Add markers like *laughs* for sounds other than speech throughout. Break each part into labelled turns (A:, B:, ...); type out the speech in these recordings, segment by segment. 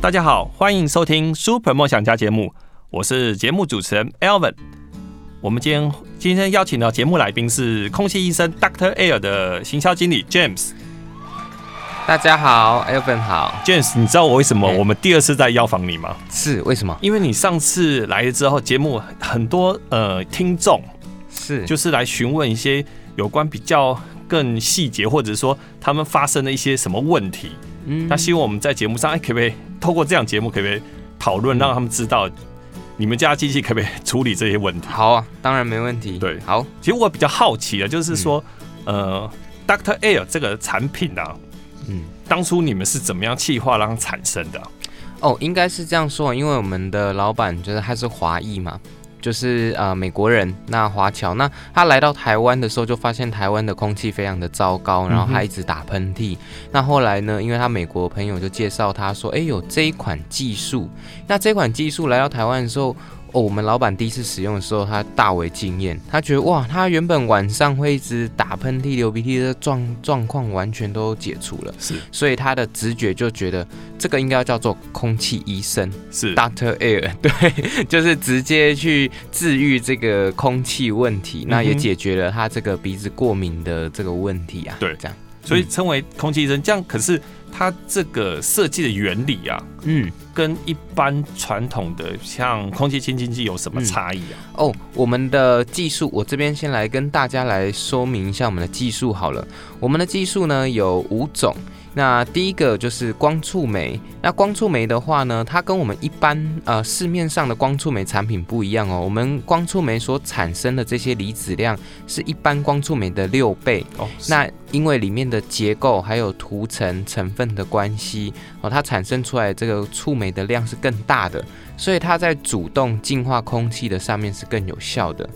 A: 大家好，欢迎收听 Super 梦想家节目，我是节目主持人 Alvin。我们今天今天邀请到节目来宾是空气医生 Doctor Air 的行销经理 James。
B: 大家好，Alvin 好
A: ，James，你知道我为什么我们第二次在邀访你吗？
B: 是为什么？
A: 因为你上次来了之后，节目很多呃听众
B: 是
A: 就是来询问一些有关比较更细节，或者说他们发生了一些什么问题。嗯，那希望我们在节目上，哎，可不可以透过这样节目，可不可以讨论，让他们知道你们家机器可不可以处理这些问题？
B: 好啊，当然没问题。
A: 对，
B: 好。
A: 其实我比较好奇的，就是说，嗯、呃，Doctor Air 这个产品啊，嗯，当初你们是怎么样企划让它产生的？
B: 哦，应该是这样说，因为我们的老板就是他是华裔嘛。就是呃美国人，那华侨，那他来到台湾的时候，就发现台湾的空气非常的糟糕，然后他一直打喷嚏。那后来呢，因为他美国朋友就介绍他说，哎，有这一款技术。那这款技术来到台湾的时候。哦，我们老板第一次使用的时候，他大为惊艳。他觉得哇，他原本晚上会一直打喷嚏、流鼻涕的状状况完全都解除了。
A: 是，
B: 所以他的直觉就觉得这个应该要叫做空气医生，
A: 是
B: Doctor Air，*laughs* 对，就是直接去治愈这个空气问题，那也解决了他这个鼻子过敏的这个问题啊。
A: 对，
B: 这样，
A: 所以称为空气医生。这样可是。它这个设计的原理啊，嗯，跟一般传统的像空气清新机有什么差异啊？
B: 哦，我们的技术，我这边先来跟大家来说明一下我们的技术好了。我们的技术呢有五种。那第一个就是光触媒。那光触媒的话呢，它跟我们一般呃市面上的光触媒产品不一样哦。我们光触媒所产生的这些离子量是一般光触媒的六倍哦。那因为里面的结构还有涂层成分的关系哦，它产生出来这个触媒的量是更大的，所以它在主动净化空气的上面是更有效的。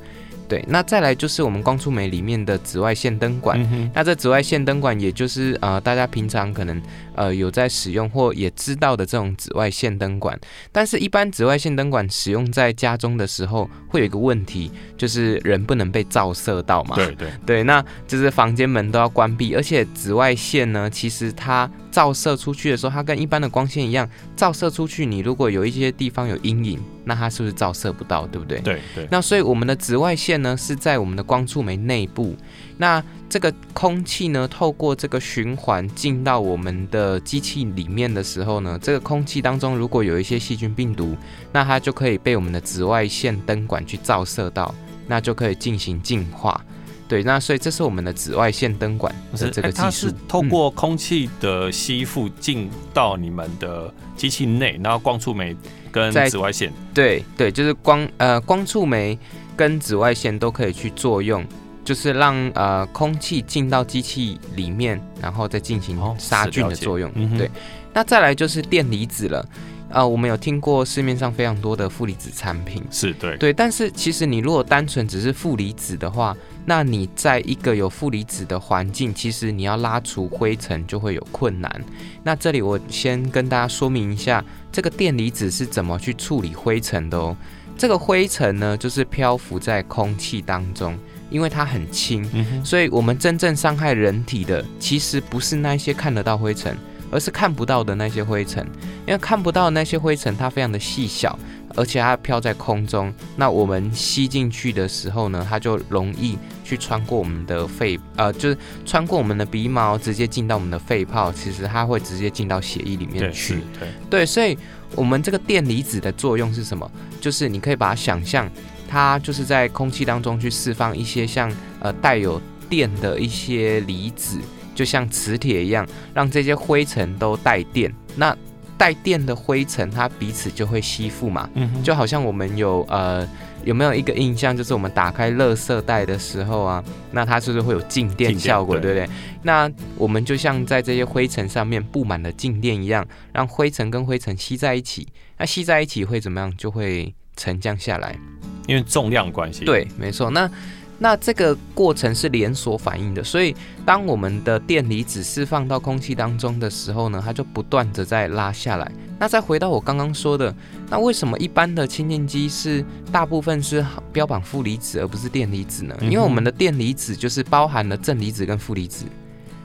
B: 对，那再来就是我们光触媒里面的紫外线灯管。嗯、那这紫外线灯管，也就是呃大家平常可能呃有在使用或也知道的这种紫外线灯管。但是，一般紫外线灯管使用在家中的时候，会有一个问题，就是人不能被照射到嘛。
A: 对对
B: 对，那就是房间门都要关闭，而且紫外线呢，其实它照射出去的时候，它跟一般的光线一样，照射出去，你如果有一些地方有阴影。那它是不是照射不到，对不对？
A: 对对。
B: 那所以我们的紫外线呢，是在我们的光触媒内部。那这个空气呢，透过这个循环进到我们的机器里面的时候呢，这个空气当中如果有一些细菌病毒，那它就可以被我们的紫外线灯管去照射到，那就可以进行净化。对，那所以这是我们的紫外线灯管的这个技术。它是
A: 透过空气的吸附进到你们的机器内，然后光触媒跟紫外线。
B: 对对，就是光呃光触媒跟紫外线都可以去作用，就是让呃空气进到机器里面，然后再进行杀菌的作用。哦嗯、对，那再来就是电离子了。呃，我们有听过市面上非常多的负离子产品，
A: 是对
B: 对，但是其实你如果单纯只是负离子的话，那你在一个有负离子的环境，其实你要拉除灰尘就会有困难。那这里我先跟大家说明一下，这个电离子是怎么去处理灰尘的哦。这个灰尘呢，就是漂浮在空气当中，因为它很轻，嗯，所以我们真正伤害人体的，其实不是那些看得到灰尘。而是看不到的那些灰尘，因为看不到那些灰尘，它非常的细小，而且它飘在空中。那我们吸进去的时候呢，它就容易去穿过我们的肺，呃，就是穿过我们的鼻毛，直接进到我们的肺泡。其实它会直接进到血液里面去。
A: 对，对，
B: 对，所以我们这个电离子的作用是什么？就是你可以把它想象，它就是在空气当中去释放一些像呃带有电的一些离子。就像磁铁一样，让这些灰尘都带电。那带电的灰尘，它彼此就会吸附嘛。嗯，就好像我们有呃，有没有一个印象，就是我们打开垃圾袋的时候啊，那它是不是会有静电效果，对不对？那我们就像在这些灰尘上面布满了静电一样，让灰尘跟灰尘吸在一起。那吸在一起会怎么样？就会沉降下来，
A: 因为重量关系。
B: 对，没错。那那这个过程是连锁反应的，所以当我们的电离子释放到空气当中的时候呢，它就不断的在拉下来。那再回到我刚刚说的，那为什么一般的清净机是大部分是标榜负离子而不是电离子呢？因为我们的电离子就是包含了正离子跟负离子，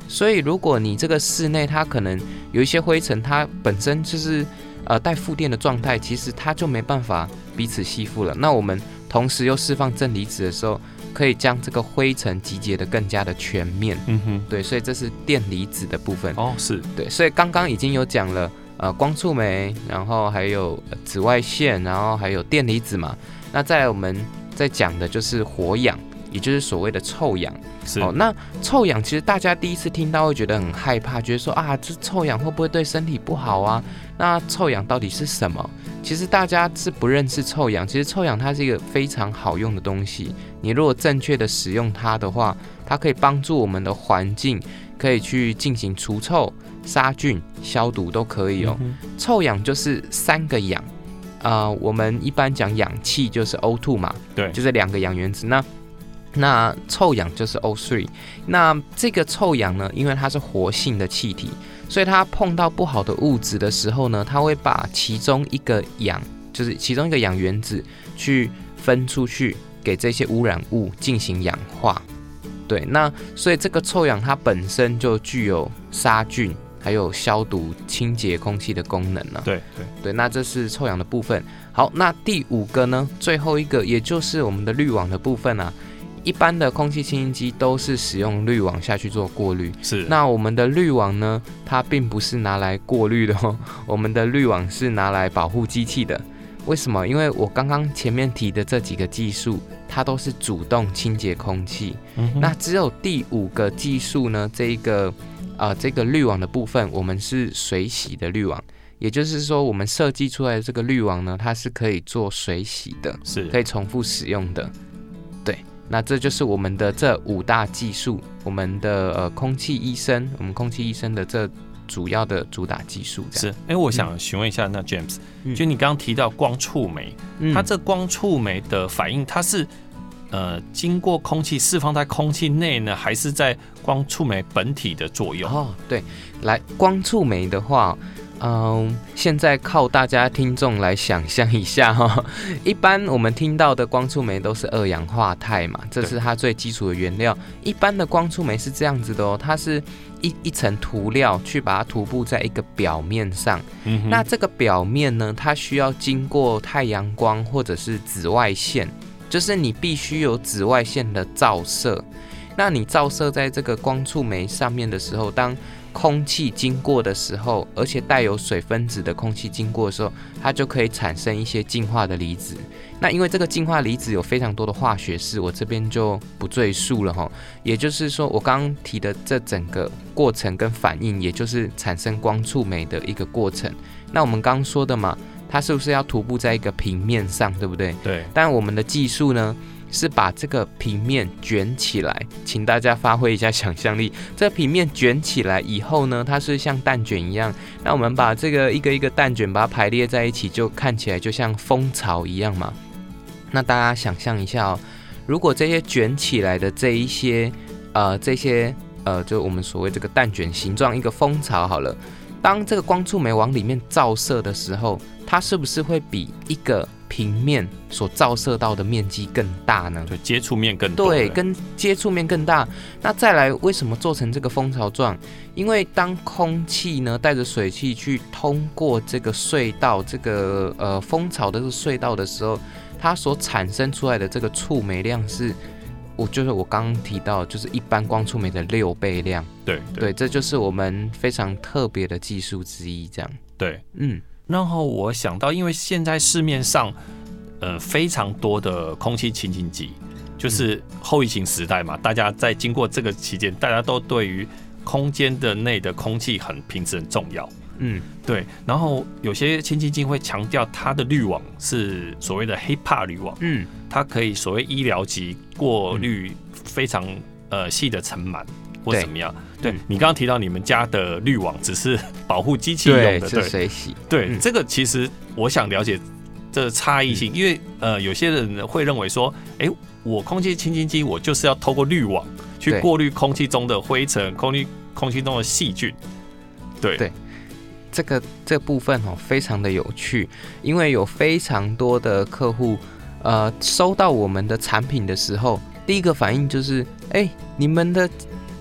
B: 所以如果你这个室内它可能有一些灰尘，它本身就是呃带负电的状态，其实它就没办法彼此吸附了。那我们同时又释放正离子的时候，可以将这个灰尘集结的更加的全面，嗯哼，对，所以这是电离子的部分。
A: 哦，是。
B: 对，所以刚刚已经有讲了，呃，光触媒，然后还有紫外线，然后还有电离子嘛，那再来我们再讲的就是活氧，也就是所谓的臭氧，
A: 是
B: 哦，那臭氧其实大家第一次听到会觉得很害怕，觉得说啊，这臭氧会不会对身体不好啊？那臭氧到底是什么？其实大家是不认识臭氧，其实臭氧它是一个非常好用的东西。你如果正确的使用它的话，它可以帮助我们的环境，可以去进行除臭、杀菌、消毒都可以哦。臭氧就是三个氧，啊、呃，我们一般讲氧气就是 O2 嘛，
A: 对，
B: 就是两个氧原子。那那臭氧就是 O3。那这个臭氧呢，因为它是活性的气体。所以它碰到不好的物质的时候呢，它会把其中一个氧，就是其中一个氧原子，去分出去给这些污染物进行氧化。对，那所以这个臭氧它本身就具有杀菌、还有消毒、清洁空气的功能了。
A: 对对
B: 对，那这是臭氧的部分。好，那第五个呢，最后一个也就是我们的滤网的部分啊。一般的空气清新机都是使用滤网下去做过滤，
A: 是。
B: 那我们的滤网呢，它并不是拿来过滤的哦，*laughs* 我们的滤网是拿来保护机器的。为什么？因为我刚刚前面提的这几个技术，它都是主动清洁空气。嗯。那只有第五个技术呢，这一个呃这个滤网的部分，我们是水洗的滤网，也就是说，我们设计出来的这个滤网呢，它是可以做水洗的，
A: 是
B: 可以重复使用的。那这就是我们的这五大技术，我们的呃空气医生，我们空气医生的这主要的主打技术。
A: 是，哎、欸，我想询问一下，那 James，、嗯、就你刚刚提到光触媒，嗯、它这光触媒的反应，它是呃经过空气释放在空气内呢，还是在光触媒本体的作用？
B: 哦，对，来光触媒的话。嗯，现在靠大家听众来想象一下哈。*laughs* 一般我们听到的光触媒都是二氧化钛嘛，这是它最基础的原料。一般的光触媒是这样子的哦，它是一一层涂料去把它涂布在一个表面上。嗯，那这个表面呢，它需要经过太阳光或者是紫外线，就是你必须有紫外线的照射。那你照射在这个光触媒上面的时候，当空气经过的时候，而且带有水分子的空气经过的时候，它就可以产生一些净化的离子。那因为这个净化离子有非常多的化学式，我这边就不赘述了哈。也就是说，我刚刚提的这整个过程跟反应，也就是产生光触媒的一个过程。那我们刚刚说的嘛，它是不是要涂布在一个平面上，对不对？
A: 对。
B: 但我们的技术呢？是把这个平面卷起来，请大家发挥一下想象力。这平面卷起来以后呢，它是像蛋卷一样。那我们把这个一个一个蛋卷把它排列在一起，就看起来就像蜂巢一样嘛。那大家想象一下哦，如果这些卷起来的这一些呃这些呃，就我们所谓这个蛋卷形状一个蜂巢好了，当这个光触媒往里面照射的时候，它是不是会比一个平面所照射到的面积更大呢？
A: 对，接触面更多。
B: 对，跟接触面更大。那再来，为什么做成这个蜂巢状？因为当空气呢带着水汽去通过这个隧道，这个呃蜂巢的这个隧道的时候，它所产生出来的这个触媒量是，我就是我刚刚提到，就是一般光触媒的六倍量。
A: 对对，
B: 对，这就是我们非常特别的技术之一。这样。
A: 对，
B: 嗯。
A: 然后我想到，因为现在市面上，呃，非常多的空气清净机，就是后疫情时代嘛，大家在经过这个期间，大家都对于空间的内的空气很品质很重要。
B: 嗯，
A: 对。然后有些清净机会强调它的滤网是所谓的 HEPA 滤网，
B: 嗯，
A: 它可以所谓医疗级过滤非常呃细的尘螨或怎么样。对，
B: 嗯，
A: 你刚刚提到你们家的滤网只是 *laughs* 保护机器用的，对，
B: 是水洗。
A: 对，
B: 嗯，
A: 这个其实我想了解这差异性，嗯，因为呃有些人会认为说，哎，我空气清新机我就是要透过滤网去过滤空气中的灰尘、空气空气中的细菌，对。
B: 对。这个这部分哦，非常的有趣，因为有非常多的客户，呃，收到我们的产品的时候，第一个反应就是，哎，你们的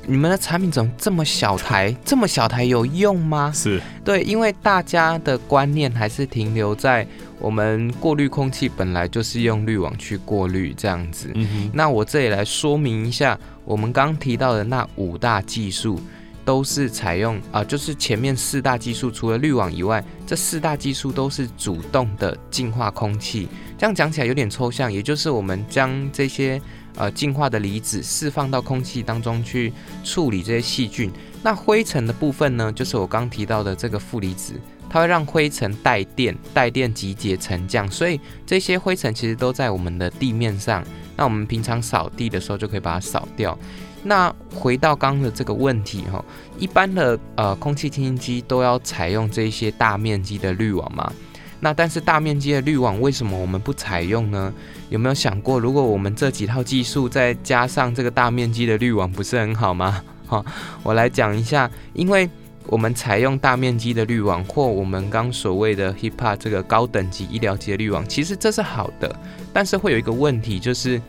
B: 你们的产品怎么这么小台？*laughs* 这么小台有用吗？
A: 是
B: 对，因为大家的观念还是停留在我们过滤空气本来就是用滤网去过滤这样子。那我这里来说明一下，我们刚提到的那五大技术。都是采用啊、呃，就是前面四大技术，除了滤网以外，这四大技术都是主动的净化空气。这样讲起来有点抽象，也就是我们将这些呃净化的离子释放到空气当中去处理这些细菌。那灰尘的部分呢，就是我刚提到的这个负离子，它会让灰尘带电，带电集结沉降，所以这些灰尘其实都在我们的地面上。那我们平常扫地的时候就可以把它扫掉。那回到刚刚的这个问题哈，一般的呃空气清新机都要采用这些大面积的滤网嘛？那但是大面积的滤网为什么我们不采用呢？有没有想过，如果我们这几套技术再加上这个大面积的滤网，不是很好吗？*laughs* 好，我来讲一下，因为我们采用大面积的滤网，或我们刚所谓的 HEPA 这个高等级医疗级的滤网，其实这是好的，但是会有一个问题就是。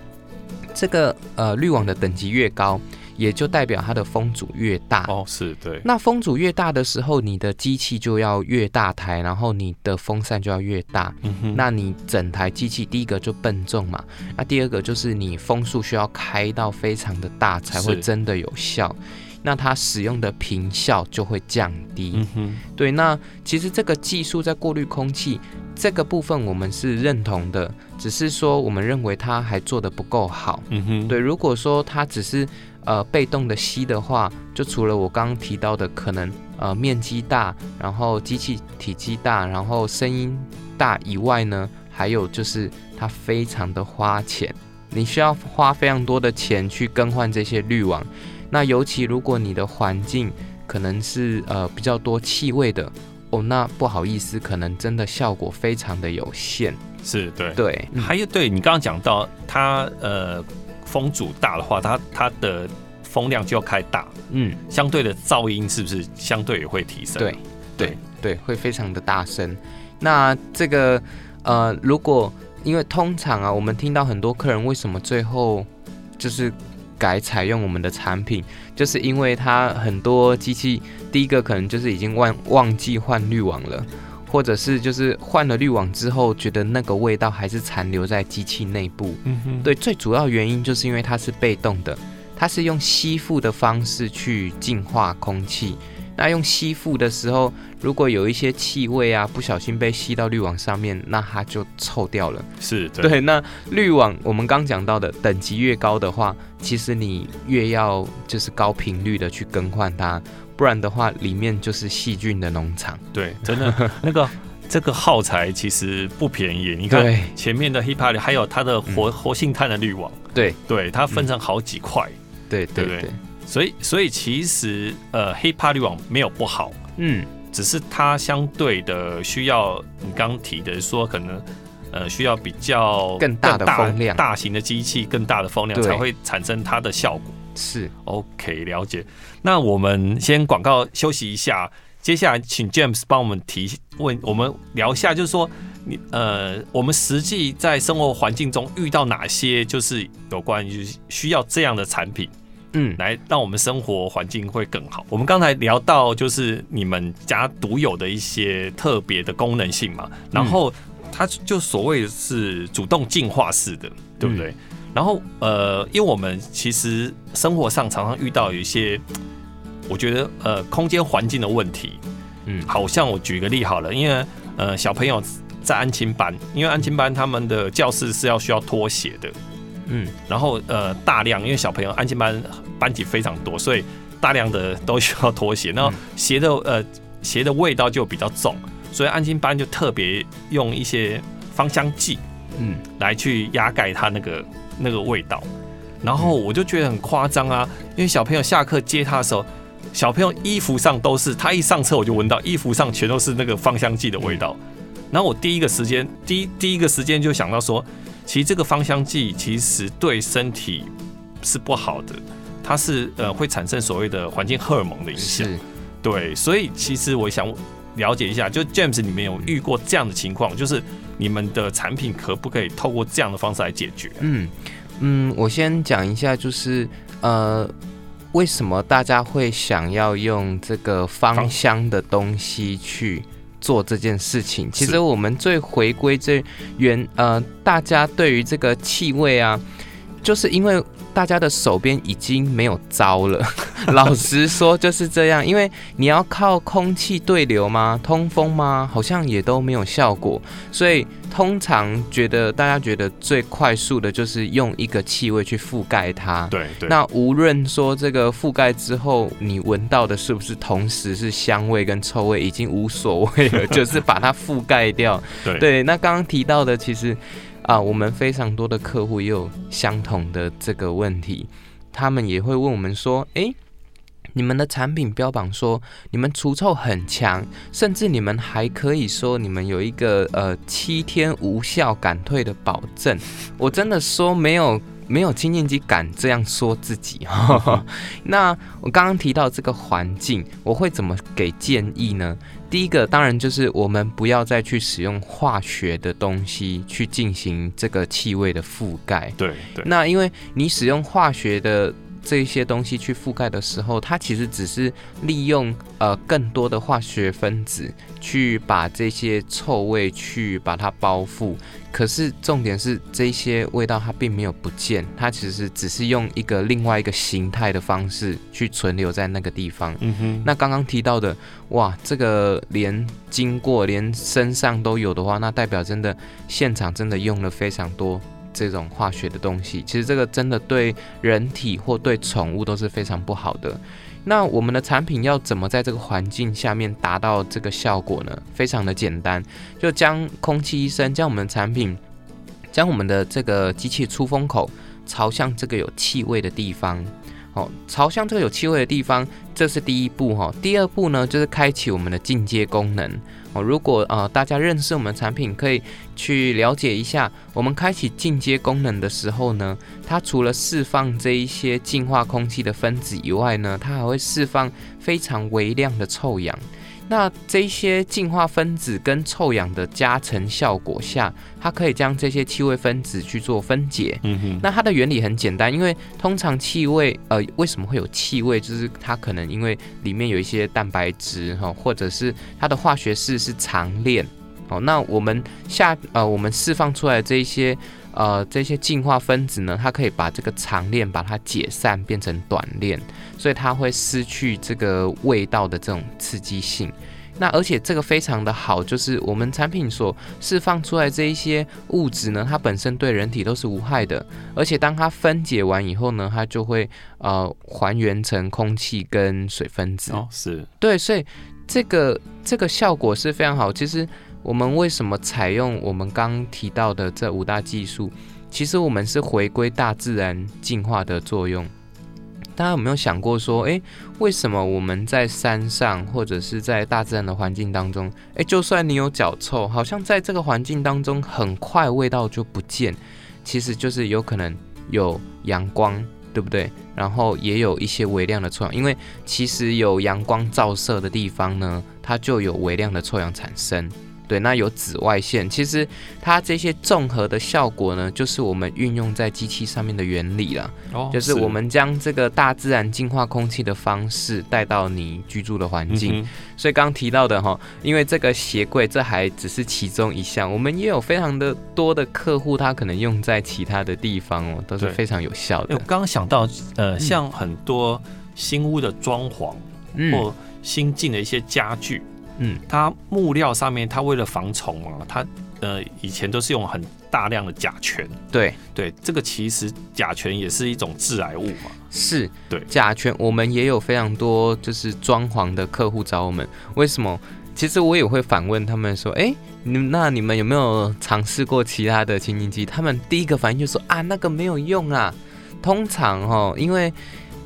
B: 这个呃滤网的等级越高，也就代表它的风阻越大
A: 哦，是对。
B: 那风阻越大的时候，你的机器就要越大台，然后你的风扇就要越大。嗯哼。那你整台机器第一个就笨重嘛，那第二个就是你风速需要开到非常的大才会真的有效。那它使用的频效就会降低。嗯哼，对。那其实这个技术在过滤空气这个部分，我们是认同的，只是说我们认为它还做得不够好。嗯哼，对。如果说它只是呃被动的吸的话，就除了我刚刚提到的可能呃面积大，然后机器体积大，然后声音大以外呢，还有就是它非常的花钱，你需要花非常多的钱去更换这些滤网。那尤其如果你的环境可能是呃比较多气味的哦，那不好意思，可能真的效果非常的有限。
A: 是对
B: 对，
A: 还有对你刚刚讲到它呃风阻大的话，它它的风量就要开大，嗯，相对的噪音是不是相对也会提升？
B: 对对对，会非常的大声。那这个呃，如果因为通常啊，我们听到很多客人为什么最后就是。改采用我们的产品，就是因为它很多机器，第一个可能就是已经忘忘记换滤网了，或者是就是换了滤网之后，觉得那个味道还是残留在机器内部。嗯哼，对，最主要原因就是因为它是被动的，它是用吸附的方式去净化空气。那用吸附的时候，如果有一些气味啊，不小心被吸到滤网上面，那它就臭掉了。
A: 是对，
B: 对。那滤网我们刚讲到的等级越高的话，其实你越要就是高频率的去更换它，不然的话里面就是细菌的农场。
A: 对，真的 *laughs* 那个这个耗材其实不便宜。你看前面的 HEPA 还有它的活、嗯、活性炭的滤网，
B: 对
A: 对，它分成好几块。
B: 对对对。对对
A: 所以，所以其实，呃，HEPA 滤网没有不好，嗯，只是它相对的需要你刚提的说，可能，呃，需要比较
B: 更大的风量，
A: 大型的机器更大的风量才会产生它的效果。
B: 是
A: ，OK，了解。那我们先广告休息一下，接下来请 James 帮我们提问，我们聊一下，就是说，你呃，我们实际在生活环境中遇到哪些就是有关于需要这样的产品。嗯，来让我们生活环境会更好。我们刚才聊到就是你们家独有的一些特别的功能性嘛，然后它就所谓的是主动进化式的，对不对？然后呃，因为我们其实生活上常常遇到有一些，我觉得呃空间环境的问题，嗯，好像我举个例好了，因为呃小朋友在安亲班，因为安亲班他们的教室是要需要脱鞋的。嗯，然后呃，大量因为小朋友安亲班班级非常多，所以大量的都需要拖鞋，然后鞋的呃鞋的味道就比较重，所以安亲班就特别用一些芳香剂，嗯，来去压盖它那个那个味道。然后我就觉得很夸张啊，因为小朋友下课接他的时候，小朋友衣服上都是，他一上车我就闻到衣服上全都是那个芳香剂的味道。然后我第一个时间，第一第一个时间就想到说，其实这个芳香剂其实对身体是不好的，它是呃会产生所谓的环境荷尔蒙的影响。对，所以其实我想了解一下，就 James 你们有遇过这样的情况，就是你们的产品可不可以透过这样的方式来解决？
B: 嗯嗯，我先讲一下，就是呃，为什么大家会想要用这个芳香的东西去做这件事情？其实我们最回归最原呃，大家对于这个气味啊，就是因为。大家的手边已经没有招了，*laughs* 老实说就是这样。因为你要靠空气对流吗？通风吗？好像也都没有效果。所以通常觉得大家觉得最快速的就是用一个气味去覆盖它。
A: 对对。
B: 那无论说这个覆盖之后，你闻到的是不是同时是香味跟臭味，已经无所谓了，*laughs* 就是把它覆盖掉。
A: 对
B: 对。那刚刚提到的，其实。啊，我们非常多的客户也有相同的这个问题，他们也会问我们说：“诶，你们的产品标榜说你们除臭很强，甚至你们还可以说你们有一个呃七天无效赶退的保证。*laughs* ”我真的说没有。没有清净机敢这样说自己哈。*laughs* 那我刚刚提到这个环境，我会怎么给建议呢？第一个当然就是我们不要再去使用化学的东西去进行这个气味的覆盖。
A: 对对。
B: 那因为你使用化学的。这些东西去覆盖的时候，它其实只是利用呃更多的化学分子去把这些臭味去把它包覆。可是重点是这些味道它并没有不见，它其实只是用一个另外一个形态的方式去存留在那个地方。嗯哼。那刚刚提到的，哇，这个连经过连身上都有的话，那代表真的现场真的用了非常多。这种化学的东西，其实这个真的对人体或对宠物都是非常不好的。那我们的产品要怎么在这个环境下面达到这个效果呢？非常的简单，就将空气医生将我们的产品，将我们的这个机器出风口朝向这个有气味的地方。哦，朝向这个有气味的地方，这是第一步哈。第二步呢，就是开启我们的进阶功能。如果呃大家认识我们产品，可以去了解一下，我们开启进阶功能的时候呢，它除了释放这一些净化空气的分子以外呢，它还会释放非常微量的臭氧。那这些净化分子跟臭氧的加成效果下，它可以将这些气味分子去做分解。嗯哼。那它的原理很简单，因为通常气味，呃，为什么会有气味？就是它可能因为里面有一些蛋白质哈，或者是它的化学式是长链。哦，那我们下呃，我们释放出来这一些呃这些净化分子呢，它可以把这个长链把它解散变成短链。所以它会失去这个味道的这种刺激性，那而且这个非常的好，就是我们产品所释放出来这一些物质呢，它本身对人体都是无害的，而且当它分解完以后呢，它就会呃还原成空气跟水分子。
A: 哦，是
B: 对，所以这个这个效果是非常好。其实我们为什么采用我们刚提到的这五大技术？其实我们是回归大自然进化的作用。大家有没有想过说，诶，为什么我们在山上或者是在大自然的环境当中，诶，就算你有脚臭，好像在这个环境当中很快味道就不见？其实就是有可能有阳光，对不对？然后也有一些微量的臭氧，因为其实有阳光照射的地方呢，它就有微量的臭氧产生。对，那有紫外线，其实它这些综合的效果呢，就是我们运用在机器上面的原理了。哦，就是我们将这个大自然净化空气的方式带到你居住的环境。嗯、所以刚刚提到的哈，因为这个鞋柜，这还只是其中一项，我们也有非常的多的客户，他可能用在其他的地方哦，都是非常有效的。
A: 我刚刚想到，呃，像很多新屋的装潢，嗯、或新进的一些家具。嗯，它木料上面，它为了防虫啊，它呃以前都是用很大量的甲醛，
B: 对
A: 对，这个其实甲醛也是一种致癌物嘛。
B: 是，
A: 对
B: 甲醛，我们也有非常多就是装潢的客户找我们，为什么？其实我也会反问他们说，哎，你那你们有没有尝试过其他的清净剂？他们第一个反应就说啊，那个没有用啊。通常哦，因为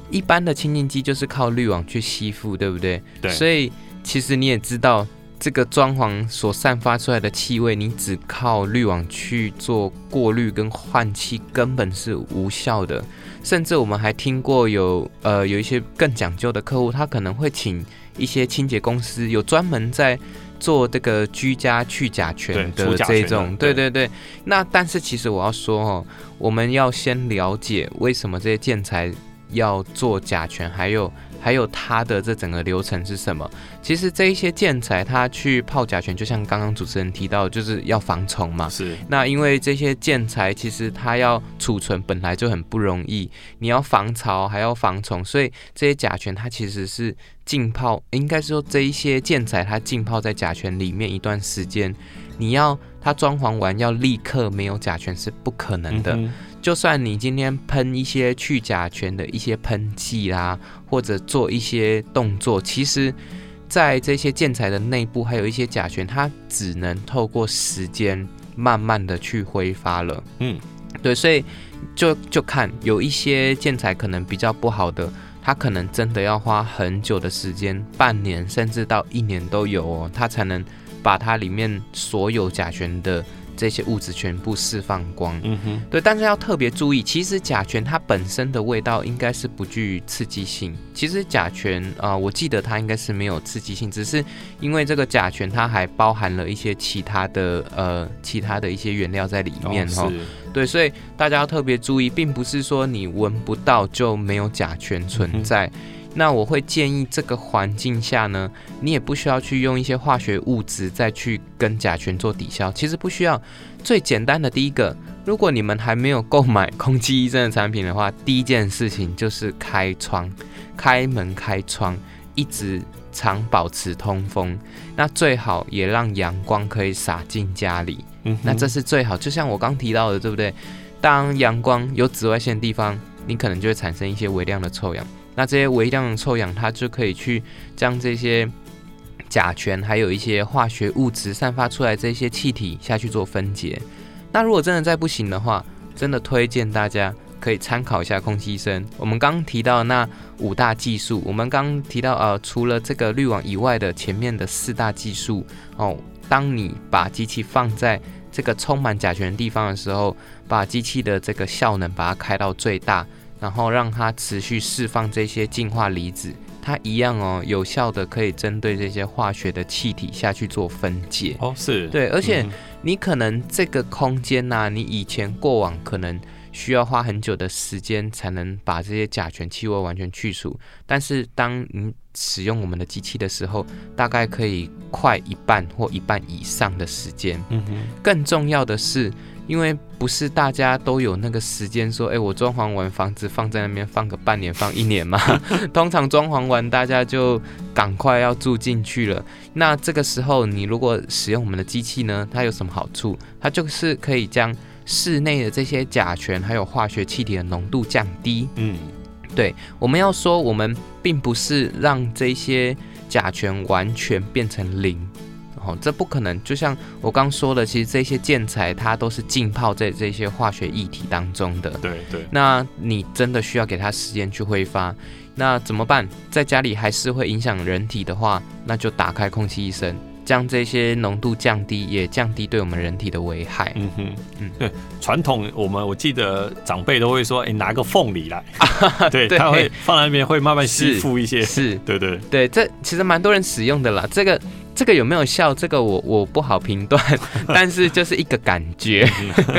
B: 一般的清净剂就是靠滤网去吸附，对不对？
A: 对。
B: 所以其实你也知道，这个装潢所散发出来的气味，你只靠滤网去做过滤跟换气，根本是无效的。甚至我们还听过有呃有一些更讲究的客户，他可能会请一些清洁公司有专门在做这个居家去甲醛的这种，对对对。那但是其实我要说哦，我们要先了解为什么这些建材要做甲醛，还有。还有它的这整个流程是什么？其实这一些建材，它去泡甲醛，就像刚刚主持人提到，就是要防虫嘛。
A: 是。
B: 那因为这些建材其实它要储存本来就很不容易，你要防潮还要防虫，所以这些甲醛它其实是浸泡，应该说这一些建材它浸泡在甲醛里面一段时间，你要它装潢完要立刻没有甲醛是不可能的。嗯就算你今天喷一些去甲醛的一些喷剂啦，或者做一些动作，其实，在这些建材的内部还有一些甲醛，它只能透过时间慢慢的去挥发了。嗯，对，所以就就看有一些建材可能比较不好的，它可能真的要花很久的时间，半年甚至到一年都有哦，它才能把它里面所有甲醛的。这些物质全部释放光，嗯哼，对，但是要特别注意，其实甲醛它本身的味道应该是不具刺激性。其实甲醛啊、呃，我记得它应该是没有刺激性，只是因为这个甲醛它还包含了一些其他的呃其他的一些原料在里面哈、哦。对，所以大家要特别注意，并不是说你闻不到就没有甲醛存在。嗯那我会建议这个环境下呢，你也不需要去用一些化学物质再去跟甲醛做抵消，其实不需要。最简单的第一个，如果你们还没有购买空气医生的产品的话，第一件事情就是开窗、开门、开窗，一直常保持通风。那最好也让阳光可以洒进家里，嗯，那这是最好。就像我刚提到的，对不对？当阳光有紫外线的地方，你可能就会产生一些微量的臭氧。那这些微量的臭氧，它就可以去将这些甲醛，还有一些化学物质散发出来这些气体下去做分解。那如果真的再不行的话，真的推荐大家可以参考一下空气医生。我们刚提到那五大技术，我们刚提到呃，除了这个滤网以外的前面的四大技术哦，当你把机器放在这个充满甲醛的地方的时候，把机器的这个效能把它开到最大。然后让它持续释放这些净化离子，它一样哦，有效的可以针对这些化学的气体下去做分解。
A: 哦，是
B: 对，而且你可能这个空间呐、啊，你以前过往可能需要花很久的时间才能把这些甲醛气味完全去除，但是当你使用我们的机器的时候，大概可以快一半或一半以上的时间。嗯哼，更重要的是。因为不是大家都有那个时间说，哎，我装潢完房子放在那边放个半年、放一年嘛。*laughs* 通常装潢完大家就赶快要住进去了。那这个时候你如果使用我们的机器呢，它有什么好处？它就是可以将室内的这些甲醛还有化学气体的浓度降低。嗯，对，我们要说我们并不是让这些甲醛完全变成零。哦，这不可能。就像我刚说的，其实这些建材它都是浸泡在这些化学液体当中的。
A: 对对。
B: 那你真的需要给它时间去挥发，那怎么办？在家里还是会影响人体的话，那就打开空气医生，将这些浓度降低，也降低对我们人体的危害。嗯哼，
A: 嗯，对。*laughs* 传统我们我记得长辈都会说，哎，拿个凤梨来，*laughs* 啊、对，对，他会放在那边会慢慢吸附一些。
B: 是，是
A: 对对
B: 对，这其实蛮多人使用的啦，这个。这个有没有效？这个我我不好评断，*laughs* 但是就是一个感觉，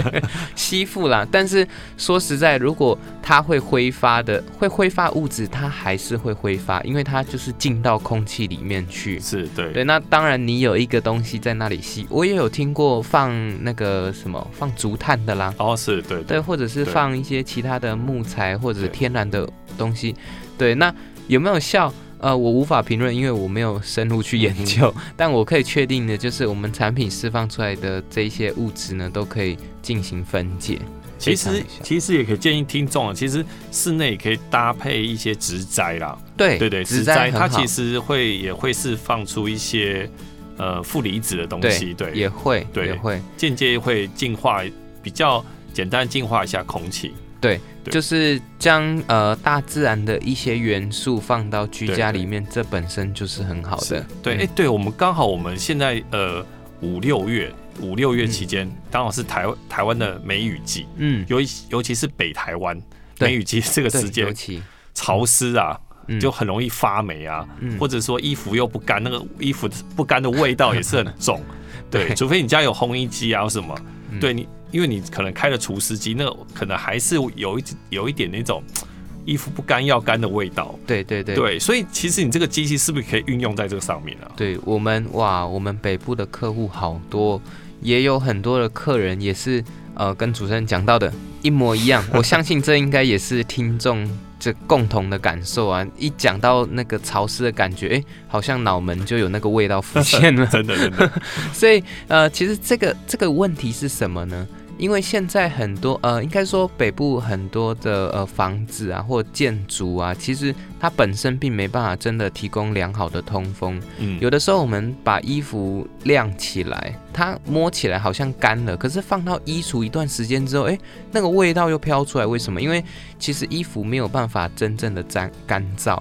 B: *laughs* 吸附啦。但是说实在，如果它会挥发的，会挥发物质，它还是会挥发，因为它就是进到空气里面去。
A: 是对
B: 对。那当然，你有一个东西在那里吸，我也有听过放那个什么放竹炭的啦。
A: 哦，是对对，
B: 对，或者是放一些其他的木材或者天然的东西。对，那有没有效？呃，我无法评论，因为我没有深入去研究。嗯、但我可以确定的就是，我们产品释放出来的这些物质呢，都可以进行分解。
A: 其实，其实也可以建议听众啊，其实室内也可以搭配一些植栽啦。
B: 对
A: 对对，植栽它其实会也会释放出一些呃负离子的东西，对，
B: 对也会，
A: 对，
B: 也会
A: 间接会净化，比较简单净化一下空气。
B: 对，对。就是将呃大自然的一些元素放到居家里面，这本身就是很好的。
A: 对，哎、嗯，对我们刚好我们现在呃五六月五六月期间，刚、嗯、好是台台湾的梅雨季，嗯，尤尤其是北台湾梅雨季这个时间，尤其。潮湿啊、嗯，就很容易发霉啊、嗯，或者说衣服又不干，那个衣服不干的味道也是很重。*laughs* 对，对，除非你家有烘衣机啊或什么，嗯、对你。因为你可能开了除湿机，那可能还是有一有一点那种 *tsk* 衣服不干要干的味道。
B: 对对对，
A: 对，所以其实你这个机器是不是可以运用在这个上面啊？
B: 对我们哇，我们北部的客户好多，也有很多的客人也是呃跟主持人讲到的一模一样。*laughs* 我相信这应该也是听众。这共同的感受啊，一讲到那个潮湿的感觉，哎，好像脑门就有那个味道浮现了，
A: 真 *laughs* 的真的。*laughs*
B: 所以呃，其实这个这个问题是什么呢？因为现在很多呃，应该说北部很多的呃房子啊或建筑啊，其实它本身并没办法真的提供良好的通风。嗯，有的时候我们把衣服晾起来，它摸起来好像干了，可是放到衣橱一段时间之后，哎，那个味道又飘出来。为什么？因为其实衣服没有办法真正的干干燥。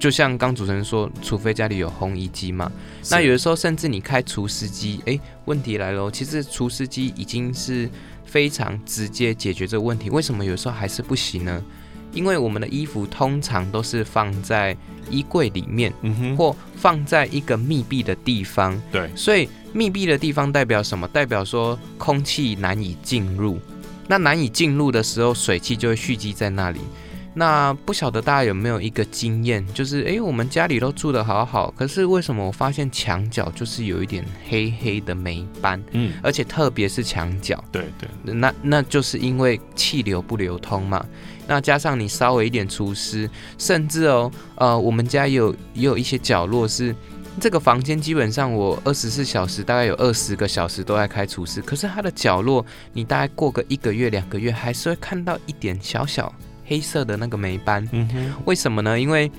B: 就像刚主持人说，除非家里有烘衣机嘛。那有的时候甚至你开除湿机，哎，问题来了，其实除湿机已经是。非常直接解决这个问题，为什么有时候还是不行呢？因为我们的衣服通常都是放在衣柜里面，嗯哼，或放在一个密闭的地方。
A: 对，
B: 所以密闭的地方代表什么？代表说空气难以进入。那难以进入的时候，水汽就会蓄积在那里。那不晓得大家有没有一个经验，就是诶，我们家里都住得好好，可是为什么我发现墙角就是有一点黑黑的霉斑？嗯，而且特别是墙角，
A: 对对，
B: 那那就是因为气流不流通嘛。那加上你稍微一点除湿，甚至哦，呃，我们家有也有一些角落是这个房间，基本上我二十四小时大概有二十个小时都在开除湿，可是它的角落，你大概过个一个月两个月，还是会看到一点小小。黑色的那个霉斑，嗯哼，为什么呢？因为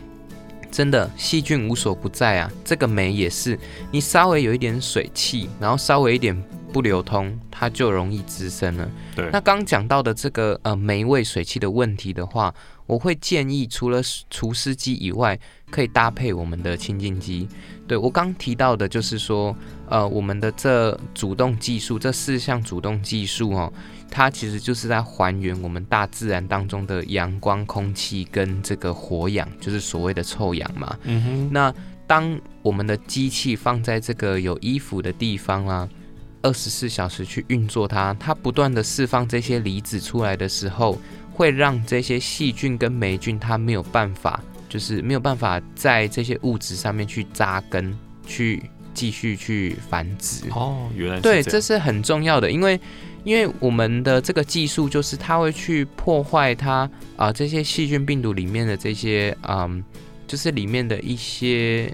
B: 真的细菌无所不在啊。这个霉也是，你稍微有一点水汽，然后稍微一点不流通，它就容易滋生了。
A: 对。
B: 那刚讲到的这个呃霉味水汽的问题的话，我会建议除了除湿机以外，可以搭配我们的清净机。对，我刚提到的就是说，呃，我们的这主动技术，这四项主动技术哦。它其实就是在还原我们大自然当中的阳光、空气跟这个活氧，就是所谓的臭氧嘛。嗯哼。那当我们的机器放在这个有衣服的地方啊，二十四小时去运作它，它不断的释放这些离子出来的时候，会让这些细菌跟霉菌它没有办法，就是没有办法在这些物质上面去扎根，去继续去繁殖。
A: 哦，原来是
B: 对，这是很重要的，因为。因为我们的这个技术就是它会去破坏它啊、呃、这些细菌病毒里面的这些嗯，就是里面的一些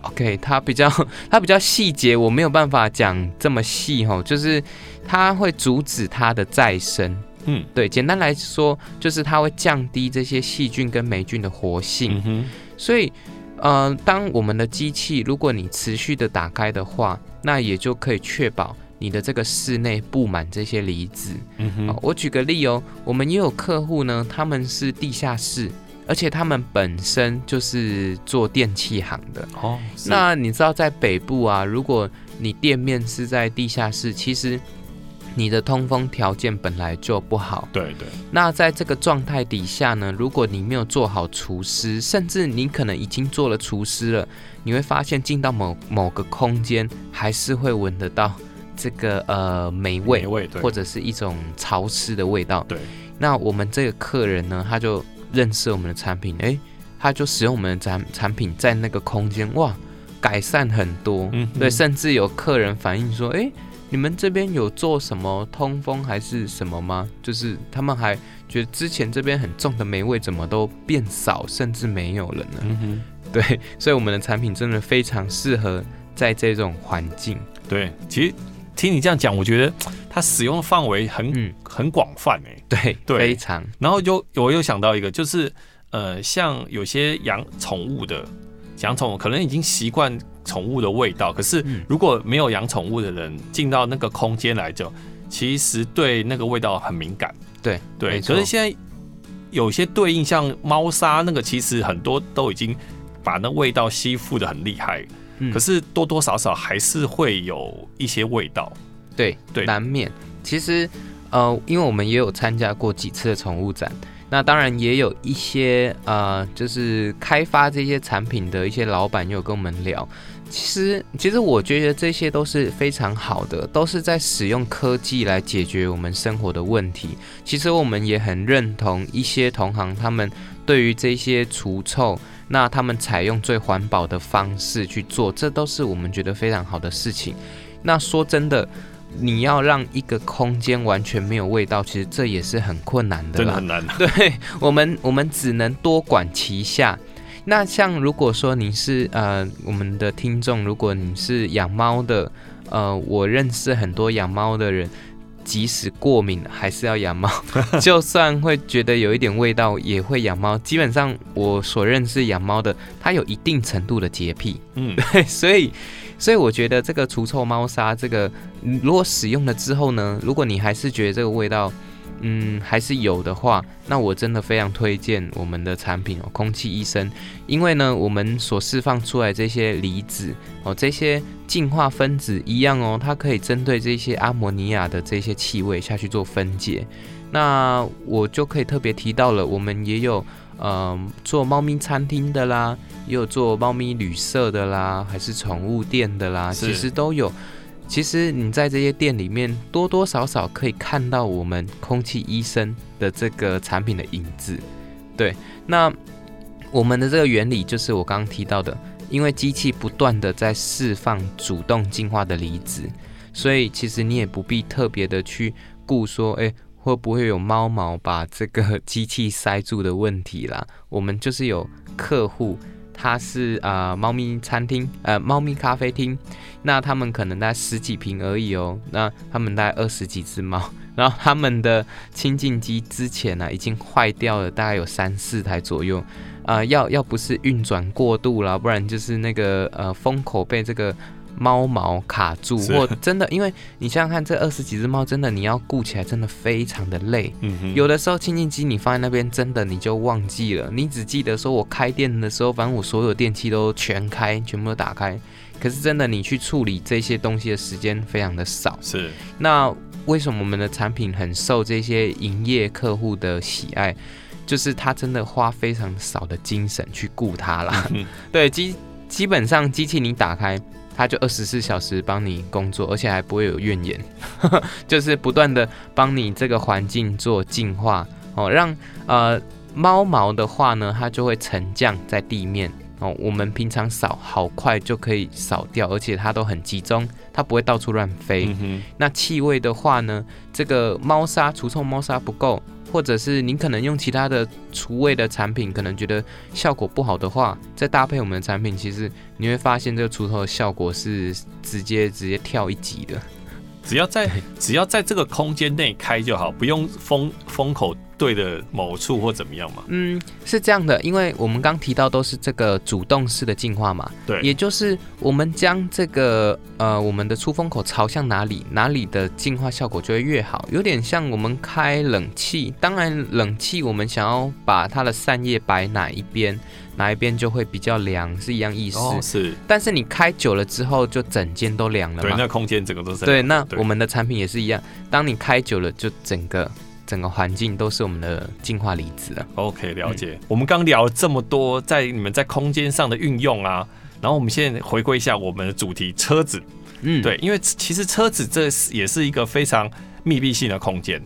B: ，OK，它比较 *laughs* 它比较细节，我没有办法讲这么细哦，就是它会阻止它的再生，嗯，对，简单来说就是它会降低这些细菌跟霉菌的活性，嗯、所以呃，当我们的机器如果你持续的打开的话，那也就可以确保。你的这个室内布满这些离子。嗯哼，我举个例哦，我们也有客户呢，他们是地下室，而且他们本身就是做电器行的。哦，那你知道在北部啊，如果你店面是在地下室，其实你的通风条件本来就不好。
A: 对对。
B: 那在这个状态底下呢，如果你没有做好除湿，甚至你可能已经做了除湿了，你会发现进到某某个空间，还是会闻得到。这个呃霉味，味或者是一种潮湿的味道。
A: 对，
B: 那我们这个客人呢，他就认识我们的产品，哎，他就使用我们的产产品，在那个空间，哇，改善很多。嗯，对，甚至有客人反映说，哎，你们这边有做什么通风还是什么吗？就是他们还觉得之前这边很重的霉味怎么都变少，甚至没有了呢？嗯哼，对，所以我们的产品真的非常适合在这种环境。
A: 对，其实听你这样讲，我觉得 *tsk* 它使用范围很、嗯、很广泛哎。
B: 对对，非常。
A: 然后就我又想到一个，就是呃，像有些养宠物的，养宠物可能已经习惯宠物的味道，可是如果没有养宠物的人进到那个空间来就，其实对那个味道很敏感。
B: 对
A: 对，可是现在。有些对应像猫砂那个，其实很多都已经把那味道吸附的很厉害，嗯，可是多多少少还是会有一些味道，
B: 对对，难免。其实呃，因为我们也有参加过几次的宠物展，那当然也有一些呃，就是开发这些产品的一些老板有跟我们聊。其实，其实我觉得这些都是非常好的，都是在使用科技来解决我们生活的问题。其实我们也很认同一些同行，他们对于这些除臭，那他们采用最环保的方式去做，这都是我们觉得非常好的事情。那说真的，你要让一个空间完全没有味道，其实这也是很困难的，
A: 真的很难。*laughs*
B: 对，我们，我们只能多管齐下。那像如果说你是呃我们的听众，如果你是养猫的，呃，我认识很多养猫的人，即使过敏还是要养猫，*laughs* 就算会觉得有一点味道也会养猫。基本上我所认识养猫的，它有一定程度的洁癖，嗯，*laughs* 对，所以所以我觉得这个除臭猫砂，这个如果使用了之后呢，如果你还是觉得这个味道，嗯，还是有的话，那我真的非常推荐我们的产品哦，空气医生，因为呢，我们所释放出来这些离子哦，这些净化分子一样哦，它可以针对这些阿摩尼亚的这些气味下去做分解。那我就可以特别提到了，我们也有呃做猫咪餐厅的啦，也有做猫咪旅社的啦，还是宠物店的啦，其实都有。其实你在这些店里面多多少少可以看到我们空气医生的这个产品的影子，对。那我们的这个原理就是我刚刚提到的，因为机器不断的在释放主动净化的离子，所以其实你也不必特别的去顾说，哎，会不会有猫毛把这个机器塞住的问题啦。我们就是有客户。它是啊，猫咪餐厅，呃，猫咪咖啡厅。那他们可能大概十几平而已哦。那他们大概二十几只猫，*laughs* 然后他们的清净机之前呢、啊、已经坏掉了，大概有三四台左右。啊、呃，要要不是运转过度了，不然就是那个呃风口被这个。猫毛卡住，或真的，因为你想想看，这二十几只猫，真的你要顾起来，真的非常的累。嗯，有的时候清净机你放在那边，真的你就忘记了，你只记得说我开店的时候，反正我所有电器都全开，全部都打开。可是真的，你去处理这些东西的时间非常的少。是。那为什么我们的产品很受这些营业客户的喜爱？就是他真的花非常少的精神去顾它啦。嗯、*laughs* 对，基基本上机器你打开。它就二十四小时帮你工作，而且还不会有怨言，*laughs* 就是不断的帮你这个环境做净化哦，让呃猫毛的话呢，它就会沉降在地面哦。我们平常扫好快就可以扫掉，而且它都很集中，它不会到处乱飞。嗯、那气味的话呢，这个猫砂除臭猫砂不够。或者是您可能用其他的除味的产品，可能觉得效果不好的话，再搭配我们的产品，其实你会发现这个除臭的效果是直接直接跳一级的。
A: 只要在 *laughs* 只要在这个空间内开就好，不用封封口。对的某处或怎么样嘛？
B: 嗯，是这样的，因为我们刚提到都是这个主动式的净化嘛，
A: 对，
B: 也就是我们将这个呃我们的出风口朝向哪里，哪里的净化效果就会越好，有点像我们开冷气，当然冷气我们想要把它的扇叶摆哪一边，哪一边就会比较凉，是一样意思。
A: 哦，是。
B: 但是你开久了之后，就整间都凉了嘛。
A: 对，那空间整个都是。
B: 对，那我们的产品也是一样，当你开久了，就整个。整个环境都是我们的净化离子啊。
A: OK，了解。嗯、我们刚聊了这么多，在你们在空间上的运用啊，然后我们现在回归一下我们的主题——车子。嗯，对，因为其实车子这也是一个非常密闭性的空间。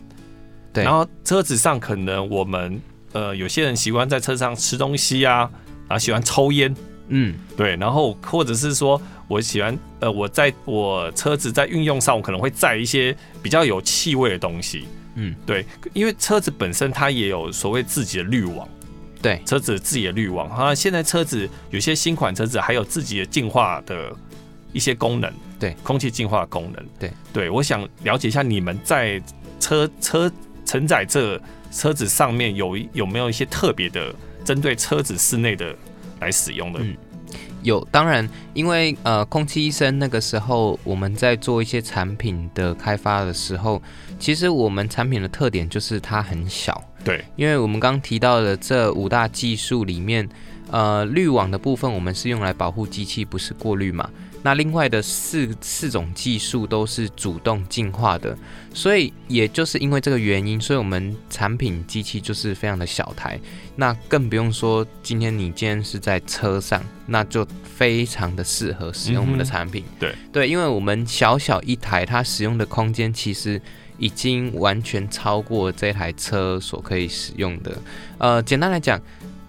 A: 对。然后车子上可能我们呃有些人喜欢在车上吃东西啊，啊喜欢抽烟。嗯，对。然后或者是说我喜欢呃我在我车子在运用上，我可能会载一些比较有气味的东西。嗯，对，因为车子本身它也有所谓自己的滤网，
B: 对，
A: 车子自己的滤网。哈，现在车子有些新款车子还有自己的净化的一些功能，
B: 对，
A: 空气净化功能，
B: 对
A: 对。我想了解一下你们在车车承载这车子上面有有没有一些特别的针对车子室内的来使用的？
B: 嗯有，当然，因为呃，空气医生那个时候我们在做一些产品的开发的时候，其实我们产品的特点就是它很小。
A: 对，
B: 因为我们刚提到的这五大技术里面，呃，滤网的部分我们是用来保护机器，不是过滤嘛。那另外的四四种技术都是主动进化的，所以也就是因为这个原因，所以我们产品机器就是非常的小台。那更不用说今天你今天是在车上，那就非常的适合使用我们的产品。
A: 嗯、对
B: 对，因为我们小小一台，它使用的空间其实已经完全超过这台车所可以使用的。呃，简单来讲。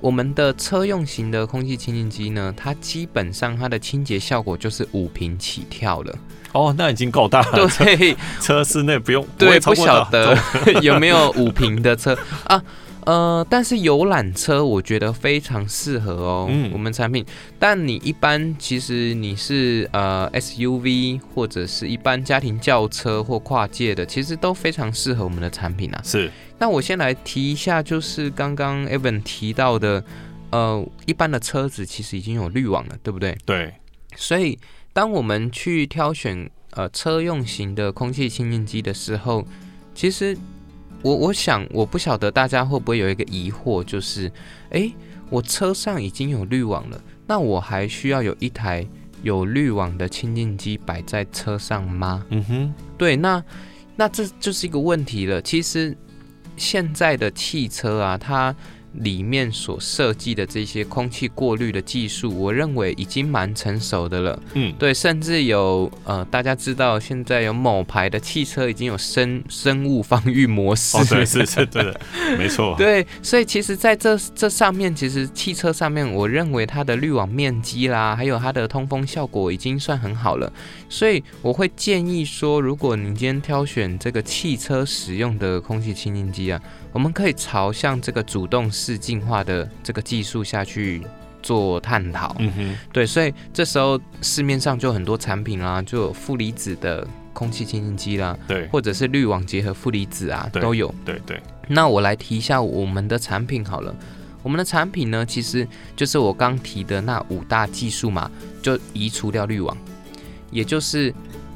B: 我们的车用型的空气清净机呢，它基本上它的清洁效果就是五瓶起跳了。
A: 哦，那已经够大了。
B: 对，*laughs*
A: 车室内不用。
B: 对，不晓得 *laughs* 有没有五瓶的车啊？呃，但是游览车我觉得非常适合哦，嗯，我们产品。但你一般其实你是呃 SUV 或者是一般家庭轿车或跨界的，其实都非常适合我们的产品啊。
A: 是。
B: 那我先来提一下，就是刚刚 Evan 提到的，呃，一般的车子其实已经有滤网了，对不对？
A: 对。
B: 所以当我们去挑选呃车用型的空气清净机的时候，其实。我我想，我不晓得大家会不会有一个疑惑，就是，诶，我车上已经有滤网了，那我还需要有一台有滤网的清净机摆在车上吗？
A: 嗯哼，
B: 对，那那这就是一个问题了。其实现在的汽车啊，它里面所设计的这些空气过滤的技术，我认为已经蛮成熟的了。
A: 嗯，
B: 对，甚至有呃，大家知道现在有某牌的汽车已经有生生物防御模式。
A: 哦，对，是是，对的，没错。
B: 对，所以其实在这这上面，其实汽车上面，我认为它的滤网面积啦，还有它的通风效果已经算很好了。所以我会建议说，如果你今天挑选这个汽车使用的空气清净机啊。我们可以朝向这个主动式进化的这个技术下去做探讨。
A: 嗯哼，
B: 对，所以这时候市面上就很多产品啦，就有负离子的空气清净机啦，
A: 对，
B: 或者是滤网结合负离子啊，都有。
A: 对对。
B: 那我来提一下我们的产品好了，我们的产品呢，其实就是我刚提的那五大技术嘛，就移除掉滤网，也就是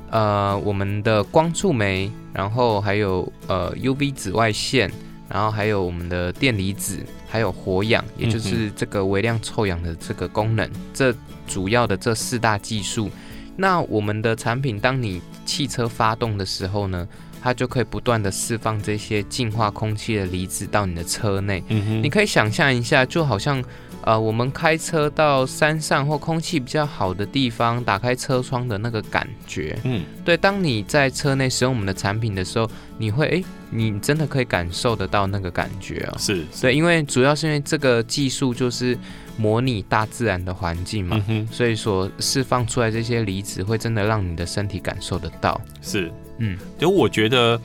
B: 呃我们的光触媒，然后还有呃 UV 紫外线。然后还有我们的电离子，还有活氧，也就是这个微量臭氧的这个功能，这主要的这四大技术。那我们的产品，当你汽车发动的时候呢，它就可以不断的释放这些净化空气的离子到你的车内。你可以想象一下，就好像。呃，我们开车到山上或空气比较好的地方，打开车窗的那个感觉，
A: 嗯，
B: 对。当你在车内使用我们的产品的时候，你会，哎，你真的可以感受得到那个感觉哦。
A: 是，
B: 对，因为主要是因为这个技术就是模拟大自然的环境嘛，
A: 嗯，
B: 所以说释放出来这些离子会真的让你的身体感受得到。
A: 是，
B: 嗯，
A: 就我觉得，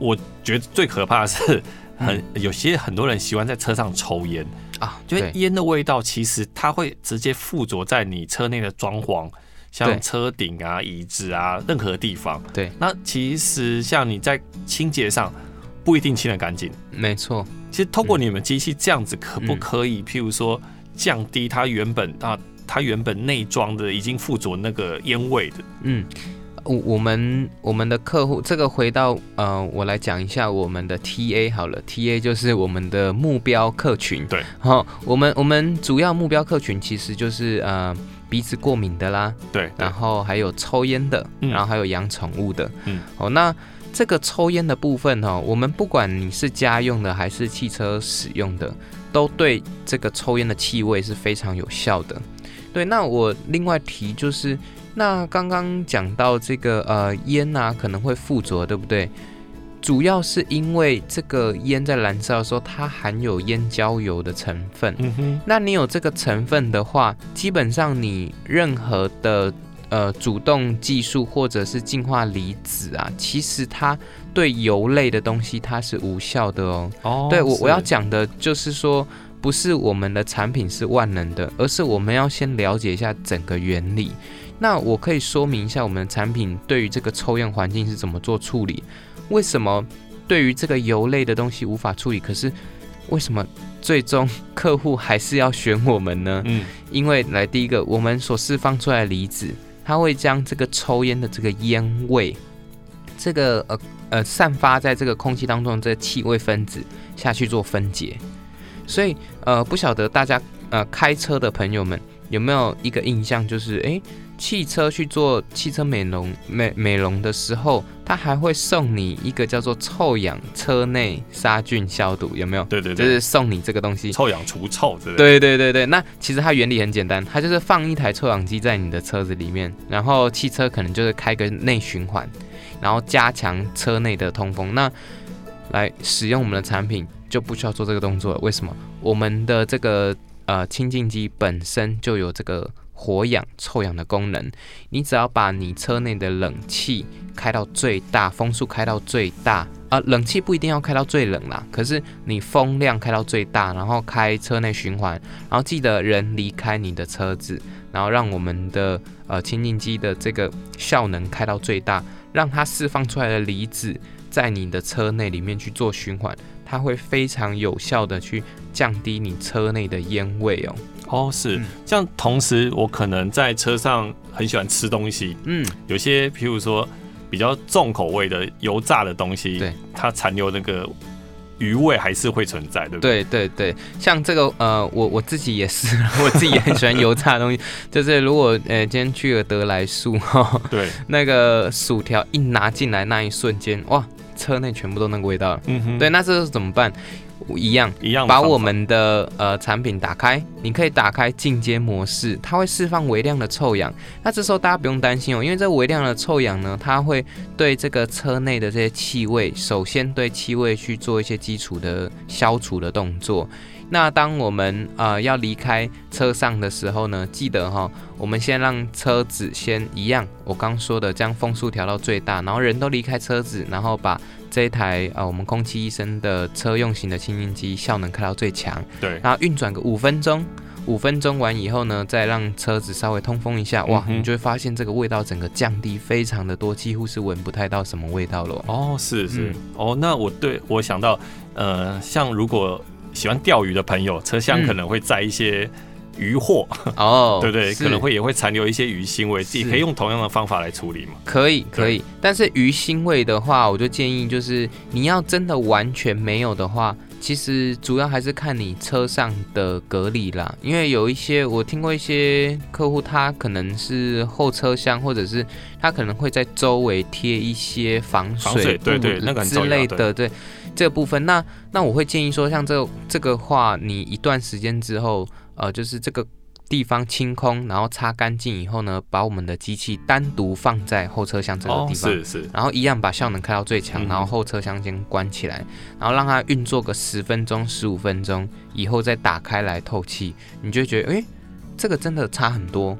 A: 我觉得最可怕的是，很有些很多人喜欢在车上抽烟。
B: 啊，
A: 就烟的味道，其实它会直接附着在你车内的装潢，像车顶啊、椅子啊，任何地方。
B: 对，
A: 那其实像你在清洁上不一定清得干净。
B: 没错，
A: 其实通过你们机器这样子，可不可以，譬如说降低它原本啊，它原本内装的已经附着那个烟味的？
B: 嗯。我我们我们的客户，这个回到呃，我来讲一下我们的 TA 好了，TA 就是我们的目标客群。
A: 对，
B: 好，我们我们主要目标客群其实就是呃鼻子过敏的啦，
A: 对，
B: 然后还有抽烟的，然后还有养宠物的，
A: 嗯，
B: 哦，那这个抽烟的部分哈，我们不管你是家用的还是汽车使用的，都对这个抽烟的气味是非常有效的。对，那我另外提就是。那刚刚讲到这个呃烟呐、啊、可能会附着，对不对？主要是因为这个烟在燃烧的时候，它含有烟焦油的成分。
A: 嗯哼。
B: 那你有这个成分的话，基本上你任何的呃主动技术或者是净化离子啊，其实它对油类的东西它是无效的哦。
A: 哦。
B: 对我我要讲的就是说。不是我们的产品是万能的，而是我们要先了解一下整个原理。那我可以说明一下我们的产品对于这个抽样环境是怎么做处理？为什么对于这个油类的东西无法处理？可是为什么最终客户还是要选我们呢？嗯，因为来第一个，我们所释放出来的离子，它会将这个抽烟的这个烟味，这个呃呃散发在这个空气当中的这个气味分子下去做分解。所以呃，不晓得大家呃开车的朋友们有没有一个印象，就是诶。汽车去做汽车美容美美容的时候，他还会送你一个叫做臭氧车内杀菌消毒，有没有？
A: 对对对，
B: 就是送你这个东西，
A: 臭氧除臭之类的。
B: 对对对对，那其实它原理很简单，它就是放一台臭氧机在你的车子里面，然后汽车可能就是开个内循环，然后加强车内的通风。那来使用我们的产品就不需要做这个动作了。为什么？我们的这个呃清净机本身就有这个。活氧、臭氧的功能，你只要把你车内的冷气开到最大，风速开到最大，啊、冷气不一定要开到最冷啦，可是你风量开到最大，然后开车内循环，然后记得人离开你的车子，然后让我们的呃清净机的这个效能开到最大，让它释放出来的离子在你的车内里面去做循环，它会非常有效的去降低你车内的烟味哦。
A: 哦，是，像同时我可能在车上很喜欢吃东西，嗯，有些譬如说比较重口味的油炸的东西，对，它残留那个余味还是会存在，对不对？
B: 对对对，像这个呃，我我自己也是，*laughs* 我自己也很喜欢油炸的东西，*laughs* 就是如果呃今天去了德来速哈，对，那个薯条一拿进来那一瞬间，哇，车内全部都那个味道了，嗯哼，对，那这是怎么办？一样，一样，把我们的呃产品打开，你可以打开进阶模式，它会释放微量的臭氧。那这时候大家不用担心哦，因为这微量的臭氧呢，它会对这个车内的这些气味，首先对气味去做一些基础的消除的动作。那当我们呃要离开车上的时候呢，记得哈，我们先让车子先一样，我刚说的将风速调到最大，然后人都离开车子，然后把这一台呃我们空气医生的车用型的清净机效能开到最强，对，然后运转个五分钟，五分钟完以后呢，再让车子稍微通风一下，哇，嗯、你就会发现这个味道整个降低非常的多，几乎是闻不太到什么味道了。
A: 哦，是是，嗯、哦，那我对我想到呃，像如果。喜欢钓鱼的朋友，车厢可能会载一些鱼货。哦，*laughs* 对对，可能会也会残留一些鱼腥味，自己可以用同样的方法来处理嘛？
B: 可以可以，但是鱼腥味的话，我就建议就是你要真的完全没有的话，其实主要还是看你车上的隔离啦，因为有一些我听过一些客户，他可能是后车厢，或者是他可能会在周围贴一些防水，防水对对那个之类的对。这个部分，那那我会建议说，像这这个话，你一段时间之后，呃，就是这个地方清空，然后擦干净以后呢，把我们的机器单独放在后车厢这个地方，是是，然后一样把效能开到最强，然后后车厢先关起来，然后让它运作个十分钟、十五分钟以后再打开来透气，你就会觉得，诶，这个真的差很多。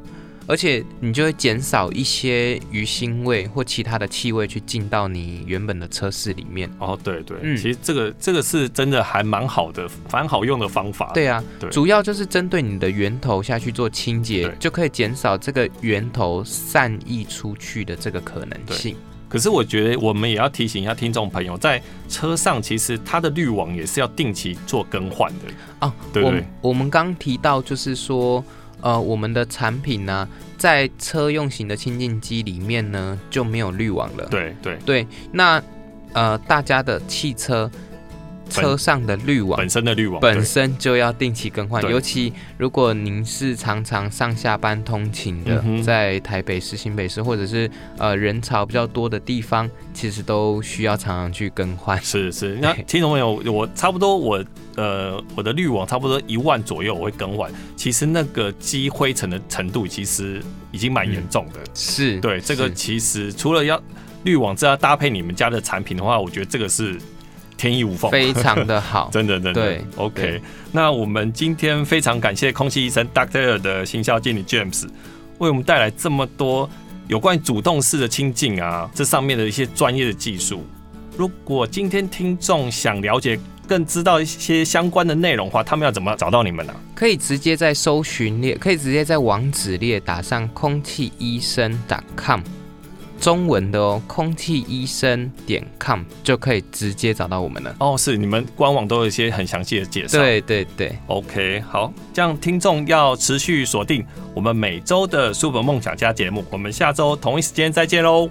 B: 而且你就会减少一些鱼腥味或其他的气味去进到你原本的车室里面。
A: 哦，对对，嗯，其实这个这个是真的还蛮好的，蛮好用的方法。
B: 对啊，对，主要就是针对你的源头下去做清洁，就可以减少这个源头散溢出去的这个可能性。
A: 可是我觉得我们也要提醒一下听众朋友，在车上其实它的滤网也是要定期做更换的
B: 啊。对对，我，我们刚提到就是说。呃，我们的产品呢，在车用型的清净机里面呢，就没有滤网了。
A: 对对
B: 对，那呃，大家的汽车车上的滤网
A: 本身的滤网
B: 本身就要定期更换，尤其如果您是常常上下班通勤的，嗯、在台北市、新北市或者是呃人潮比较多的地方，其实都需要常常去更换。
A: 是是，那听众朋友，我差不多我呃我的滤网差不多一万左右，我会更换。其实那个积灰尘的程度，其实已经蛮严重的。嗯、是对这个，其实除了要滤网，这要搭配你们家的产品的话，我觉得这个是。天衣无缝，
B: 非常的好，*laughs*
A: 真的真的。对，OK 对。那我们今天非常感谢空气医生 Doctor 的行销经理 James 为我们带来这么多有关于主动式的清净啊，这上面的一些专业的技术。如果今天听众想了解更知道一些相关的内容的话，他们要怎么找到你们呢、啊？
B: 可以直接在搜寻列，可以直接在网址列打上空气医生 .com。中文的哦，空气医生点 com 就可以直接找到我们了。
A: 哦，是你们官网都有一些很详细的介绍。
B: 对对对
A: ，OK，好，这样听众要持续锁定我们每周的 Super 梦想家节目，我们下周同一时间再见喽。